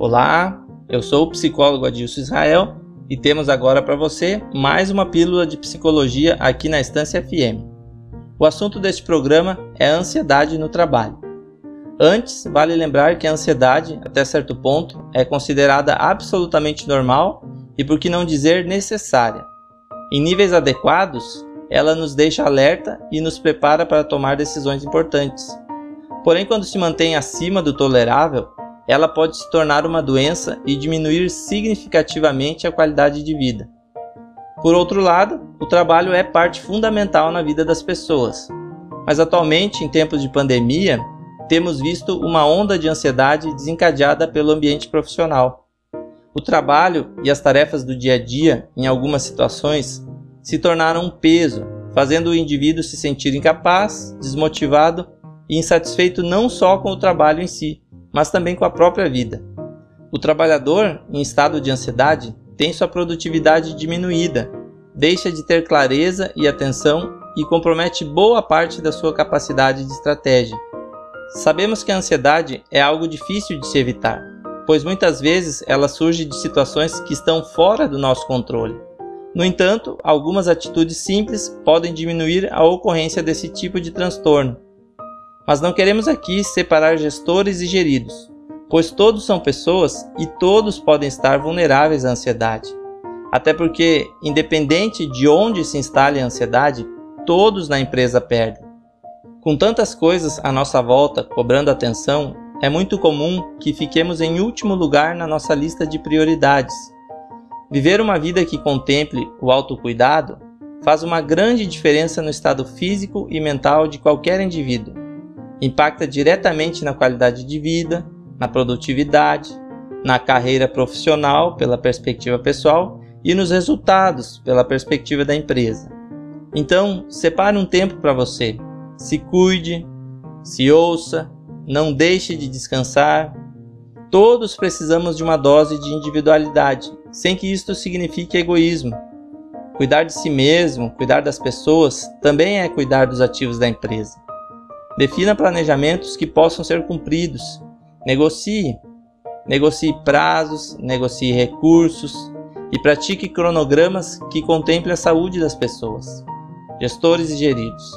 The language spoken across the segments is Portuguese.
Olá, eu sou o psicólogo Adilson Israel e temos agora para você mais uma pílula de psicologia aqui na Estância FM. O assunto deste programa é a ansiedade no trabalho. Antes, vale lembrar que a ansiedade, até certo ponto, é considerada absolutamente normal e, por que não dizer, necessária. Em níveis adequados, ela nos deixa alerta e nos prepara para tomar decisões importantes. Porém, quando se mantém acima do tolerável, ela pode se tornar uma doença e diminuir significativamente a qualidade de vida. Por outro lado, o trabalho é parte fundamental na vida das pessoas. Mas atualmente, em tempos de pandemia, temos visto uma onda de ansiedade desencadeada pelo ambiente profissional. O trabalho e as tarefas do dia a dia, em algumas situações, se tornaram um peso, fazendo o indivíduo se sentir incapaz, desmotivado e insatisfeito não só com o trabalho em si, mas também com a própria vida. O trabalhador, em estado de ansiedade, tem sua produtividade diminuída, deixa de ter clareza e atenção e compromete boa parte da sua capacidade de estratégia. Sabemos que a ansiedade é algo difícil de se evitar, pois muitas vezes ela surge de situações que estão fora do nosso controle. No entanto, algumas atitudes simples podem diminuir a ocorrência desse tipo de transtorno mas não queremos aqui separar gestores e geridos, pois todos são pessoas e todos podem estar vulneráveis à ansiedade. Até porque, independente de onde se instale a ansiedade, todos na empresa perdem. Com tantas coisas à nossa volta cobrando atenção, é muito comum que fiquemos em último lugar na nossa lista de prioridades. Viver uma vida que contemple o autocuidado faz uma grande diferença no estado físico e mental de qualquer indivíduo impacta diretamente na qualidade de vida, na produtividade, na carreira profissional pela perspectiva pessoal e nos resultados pela perspectiva da empresa. Então, separe um tempo para você. Se cuide, se ouça, não deixe de descansar. Todos precisamos de uma dose de individualidade, sem que isto signifique egoísmo. Cuidar de si mesmo, cuidar das pessoas, também é cuidar dos ativos da empresa. Defina planejamentos que possam ser cumpridos. Negocie. Negocie prazos, negocie recursos e pratique cronogramas que contemplem a saúde das pessoas. Gestores e geridos.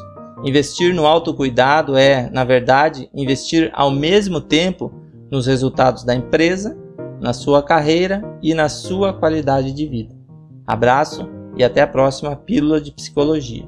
Investir no autocuidado é, na verdade, investir ao mesmo tempo nos resultados da empresa, na sua carreira e na sua qualidade de vida. Abraço e até a próxima Pílula de Psicologia.